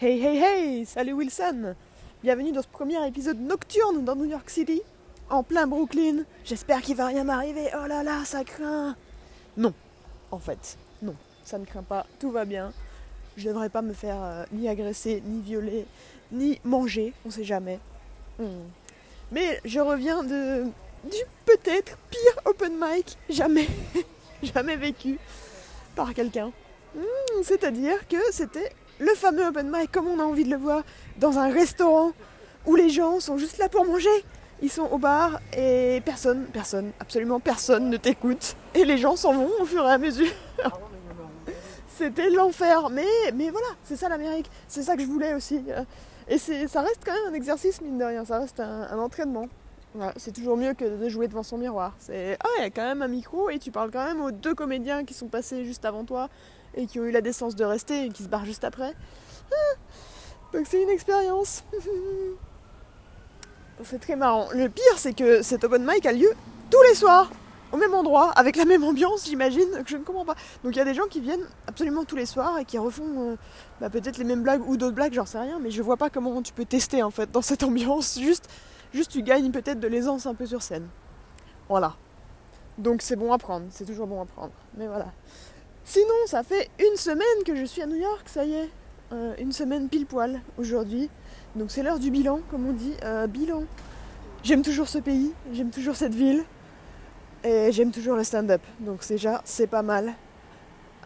Hey hey hey, salut Wilson Bienvenue dans ce premier épisode nocturne dans New York City, en plein Brooklyn. J'espère qu'il va rien m'arriver. Oh là là, ça craint Non, en fait, non, ça ne craint pas, tout va bien. Je devrais pas me faire euh, ni agresser, ni violer, ni manger, on sait jamais. Hmm. Mais je reviens de du peut-être pire open mic jamais, jamais vécu par quelqu'un. Hmm, c'est-à-dire que c'était le fameux open mic comme on a envie de le voir dans un restaurant où les gens sont juste là pour manger. Ils sont au bar et personne, personne, absolument personne ne t'écoute. Et les gens s'en vont au fur et à mesure. C'était l'enfer. Mais, voilà, c'est ça l'Amérique. C'est ça que je voulais aussi. Et ça reste quand même un exercice, mine de rien. Ça reste un, entraînement. c'est toujours mieux que de jouer devant son miroir. C'est ah, il y a quand même un micro et tu parles quand même aux deux comédiens qui sont passés juste avant toi et qui ont eu la décence de rester et qui se barrent juste après. Ah, donc c'est une expérience. c'est très marrant. Le pire, c'est que cet open mic a lieu tous les soirs, au même endroit, avec la même ambiance, j'imagine, que je ne comprends pas. Donc il y a des gens qui viennent absolument tous les soirs et qui refont euh, bah, peut-être les mêmes blagues ou d'autres blagues, j'en sais rien, mais je vois pas comment tu peux tester en fait dans cette ambiance. Juste, juste tu gagnes peut-être de l'aisance un peu sur scène. Voilà. Donc c'est bon à prendre, c'est toujours bon à prendre. Mais voilà. Sinon, ça fait une semaine que je suis à New York, ça y est. Euh, une semaine pile poil aujourd'hui. Donc c'est l'heure du bilan, comme on dit. Euh, bilan. J'aime toujours ce pays, j'aime toujours cette ville. Et j'aime toujours le stand-up. Donc déjà, c'est pas mal.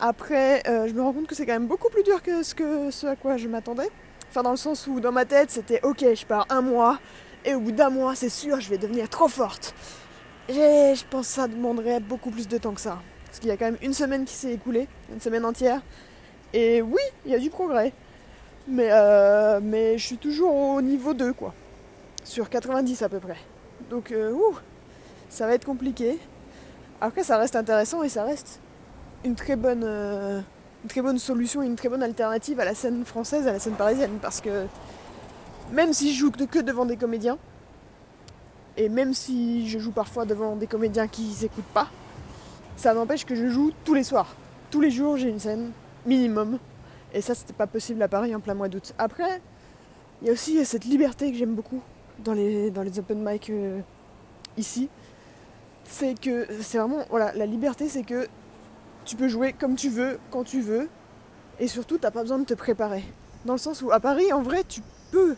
Après, euh, je me rends compte que c'est quand même beaucoup plus dur que ce, que ce à quoi je m'attendais. Enfin, dans le sens où dans ma tête, c'était ok, je pars un mois. Et au bout d'un mois, c'est sûr, je vais devenir trop forte. Et je pense que ça demanderait beaucoup plus de temps que ça. Parce qu'il y a quand même une semaine qui s'est écoulée, une semaine entière. Et oui, il y a du progrès. Mais, euh, mais je suis toujours au niveau 2, quoi. Sur 90 à peu près. Donc, euh, ouh, ça va être compliqué. Après, ça reste intéressant et ça reste une très bonne, euh, une très bonne solution, une très bonne alternative à la scène française, à la scène parisienne. Parce que même si je joue que devant des comédiens, et même si je joue parfois devant des comédiens qui s'écoutent pas, ça n'empêche que je joue tous les soirs. Tous les jours, j'ai une scène, minimum. Et ça, c'était pas possible à Paris en plein mois d'août. Après, il y a aussi cette liberté que j'aime beaucoup dans les, open mic euh, ici. C'est que c'est vraiment, voilà, la liberté, c'est que tu peux jouer comme tu veux, quand tu veux. Et surtout, t'as pas besoin de te préparer. Dans le sens où à Paris, en vrai, tu peux.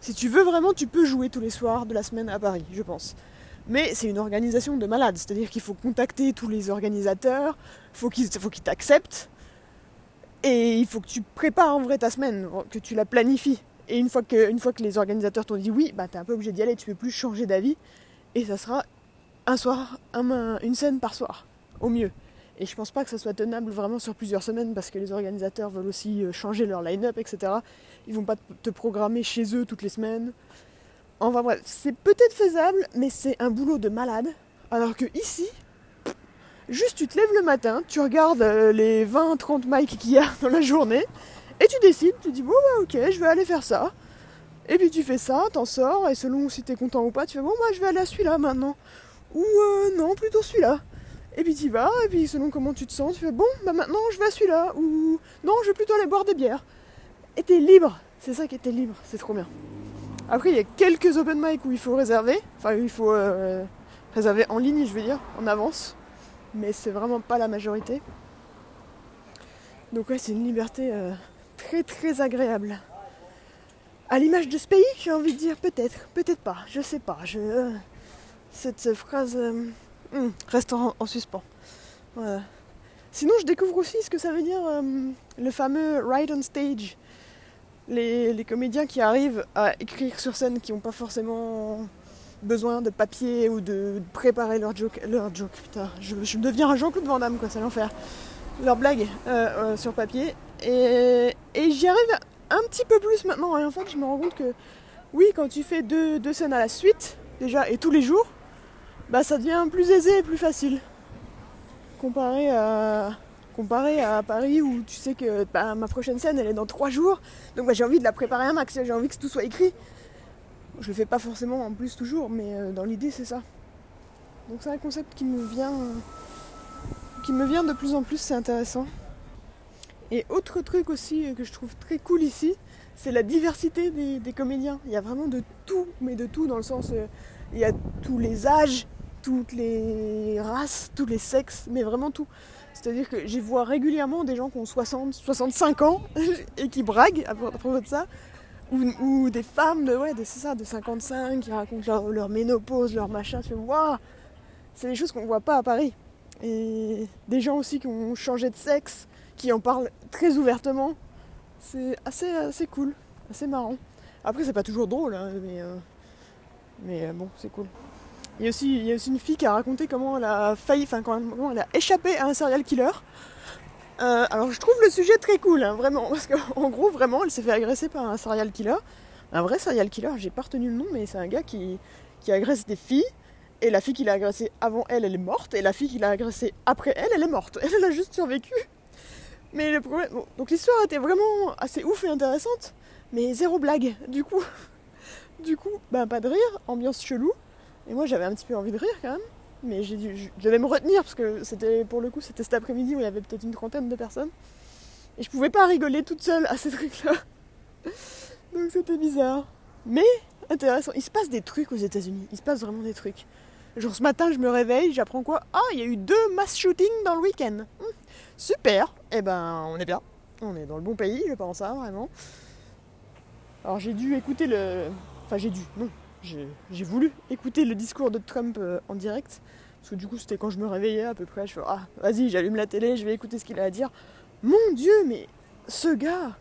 Si tu veux vraiment, tu peux jouer tous les soirs de la semaine à Paris, je pense. Mais c'est une organisation de malade, c'est-à-dire qu'il faut contacter tous les organisateurs, faut faut qu'ils t'acceptent, et il faut que tu prépares en vrai ta semaine, que tu la planifies. Et une fois que, une fois que les organisateurs t'ont dit oui, bah t'es un peu obligé d'y aller, tu peux plus changer d'avis, et ça sera un soir, un, une scène par soir, au mieux. Et je pense pas que ça soit tenable vraiment sur plusieurs semaines parce que les organisateurs veulent aussi euh, changer leur line-up, etc. Ils vont pas te programmer chez eux toutes les semaines. Enfin bref, c'est peut-être faisable, mais c'est un boulot de malade. Alors que ici, juste tu te lèves le matin, tu regardes euh, les 20-30 mics qu'il y a dans la journée, et tu décides, tu dis bon bah ok, je vais aller faire ça. Et puis tu fais ça, t'en sors, et selon si t'es content ou pas, tu fais bon bah je vais aller à celui-là maintenant. Ou euh, non, plutôt celui-là. Et puis tu vas, et puis selon comment tu te sens, tu fais bon bah maintenant je vais à celui-là. Ou non, je vais plutôt aller boire des bières. Et t'es libre, c'est ça qui était libre, c'est trop bien. Après, il y a quelques open mic où il faut réserver. Enfin, il faut euh, réserver en ligne, je veux dire, en avance. Mais c'est vraiment pas la majorité. Donc ouais, c'est une liberté euh, très très agréable. À l'image de ce pays, j'ai envie de dire peut-être, peut-être pas, je sais pas. Euh, cette phrase hmm, reste en, suspens. Sinon, je découvre aussi ce que ça veut dire le fameux ride on stage les, comédiens qui arrivent à écrire sur scène, qui n'ont pas forcément besoin de papier ou de préparer leur joke, leur joke putain, je, deviens un Jean-Claude Van Damme quoi, c'est l'enfer. Leur blague euh, euh, sur papier. Et, j'y arrive un petit peu plus maintenant. Et en fait, je me rends compte que oui, quand tu fais deux, deux scènes à la suite, déjà, et tous les jours, bah ça devient plus aisé et plus facile. Comparé à, comparé à Paris où tu sais que bah, ma prochaine scène elle est dans trois jours, donc bah, j'ai envie de la préparer un max, j'ai envie que tout soit écrit. Je le fais pas forcément en plus toujours, mais euh, dans l'idée c'est ça. Donc c'est un concept qui me vient, qui me vient de plus en plus, c'est intéressant. Et autre truc aussi que je trouve très cool ici, c'est la diversité des, comédiens. Il y a vraiment de tout, mais de tout dans le sens, euh, il y a tous les âges, toutes les races, tous les sexes, mais vraiment tout. C'est-à-dire que j'y vois régulièrement des gens qui ont 60, 65 ans et qui braguent à propos de ça. Ou, des femmes de, ouais, ça, de 55 qui racontent leur, ménopause, leur machin. Tu vois, c'est des choses qu'on ne voit pas à Paris. Et des gens aussi qui ont changé de sexe, qui en parlent très ouvertement. C'est assez, assez cool, assez marrant. Après, c'est pas toujours drôle, hein, mais, euh, euh, bon, c'est cool. Il y, a aussi, a une fille qui a raconté comment elle a failli, enfin, comment elle a échappé à un serial killer. Euh, alors, je trouve le sujet très cool, hein, vraiment, parce qu'en gros, vraiment, elle s'est fait agresser par un serial killer. Un vrai serial killer, j'ai pas retenu le nom, mais c'est un gars qui, qui agresse des filles et la fille qui l'a agressée avant elle, elle est morte. Et la fille qui l'a agressée après elle, elle est morte. Elle, elle a juste survécu. Mais le problème. donc l'histoire était vraiment assez ouf et intéressante. Mais zéro blague. Du coup. Du coup, bah pas de rire, ambiance chelou. Et moi j'avais un petit peu envie de rire quand même. Mais j'ai dû, je devais me retenir parce que c'était pour le coup c'était cet après-midi où il y avait peut-être une trentaine de personnes. Et je pouvais pas rigoler toute seule à ces trucs-là. Donc c'était bizarre. Mais intéressant. Il se passe des trucs aux États-Unis. Il se passe vraiment des trucs. Genre ce matin, je me réveille, j'apprends quoi? Ah, il y a eu deux mass shootings dans le week-end. Hmm. super Eh ben, on est bien. On est dans le bon pays, je pense, ça, vraiment. Alors j'ai dû écouter le... Enfin j'ai dû, non. J'ai voulu écouter le discours de Trump euh, en direct. Parce que du coup, c'était quand je me réveillais à peu près. Je fais, ah, vas-y, j'allume la télé, je vais écouter ce qu'il a à dire. Mon Dieu, mais ce gars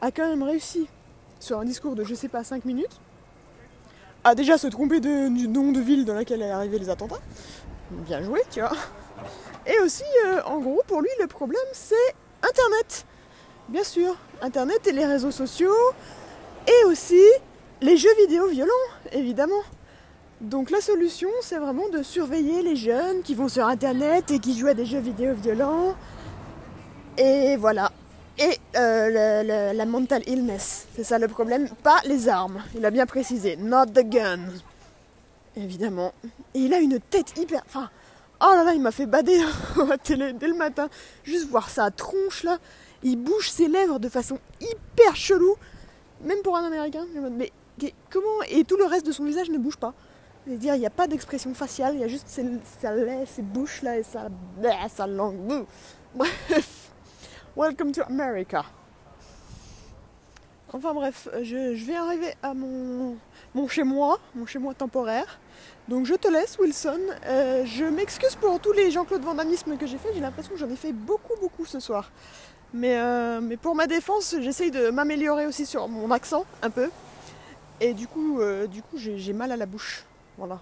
a quand même réussi sur un discours de, je sais pas, 5 minutes a déjà se tromper du nom de ville dans laquelle est arrivé les attentats. Bien joué, tu vois. Et aussi, euh, en gros, pour lui, le problème, c'est Internet. Bien sûr, Internet et les réseaux sociaux. Et aussi les jeux vidéo violents, évidemment. Donc la solution, c'est vraiment de surveiller les jeunes qui vont sur Internet et qui jouent à des jeux vidéo violents. Et voilà, et euh, la mental illness. C'est ça le problème, pas les armes. Il a bien précisé, not the gun. Évidemment. Et il a une tête hyper. Enfin, oh là là, il m'a fait bader à la télé dès le matin. Juste voir sa tronche là. Il bouge ses lèvres de façon hyper chelou. Même pour un américain. Mais comment. Et tout le reste de son visage ne bouge pas. C'est-à-dire, il n'y a pas d'expression faciale, il y a juste ses, sa ses bouches là et sa, sa langue. Bref. Welcome to America. Enfin bref, je, vais arriver à mon, mon chez-moi, mon chez-moi temporaire. Donc je te laisse Wilson. Euh, je m'excuse pour tous les Jean-Claude Vandamisme que j'ai fait. J'ai l'impression que j'en ai fait beaucoup beaucoup ce soir. Mais, euh, mais pour ma défense, j'essaye de m'améliorer aussi sur mon accent un peu. Et du coup, euh, du coup j'ai mal à la bouche. Voilà.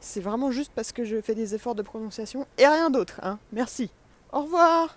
C'est vraiment juste parce que je fais des efforts de prononciation et rien d'autre. Hein. Merci. Au revoir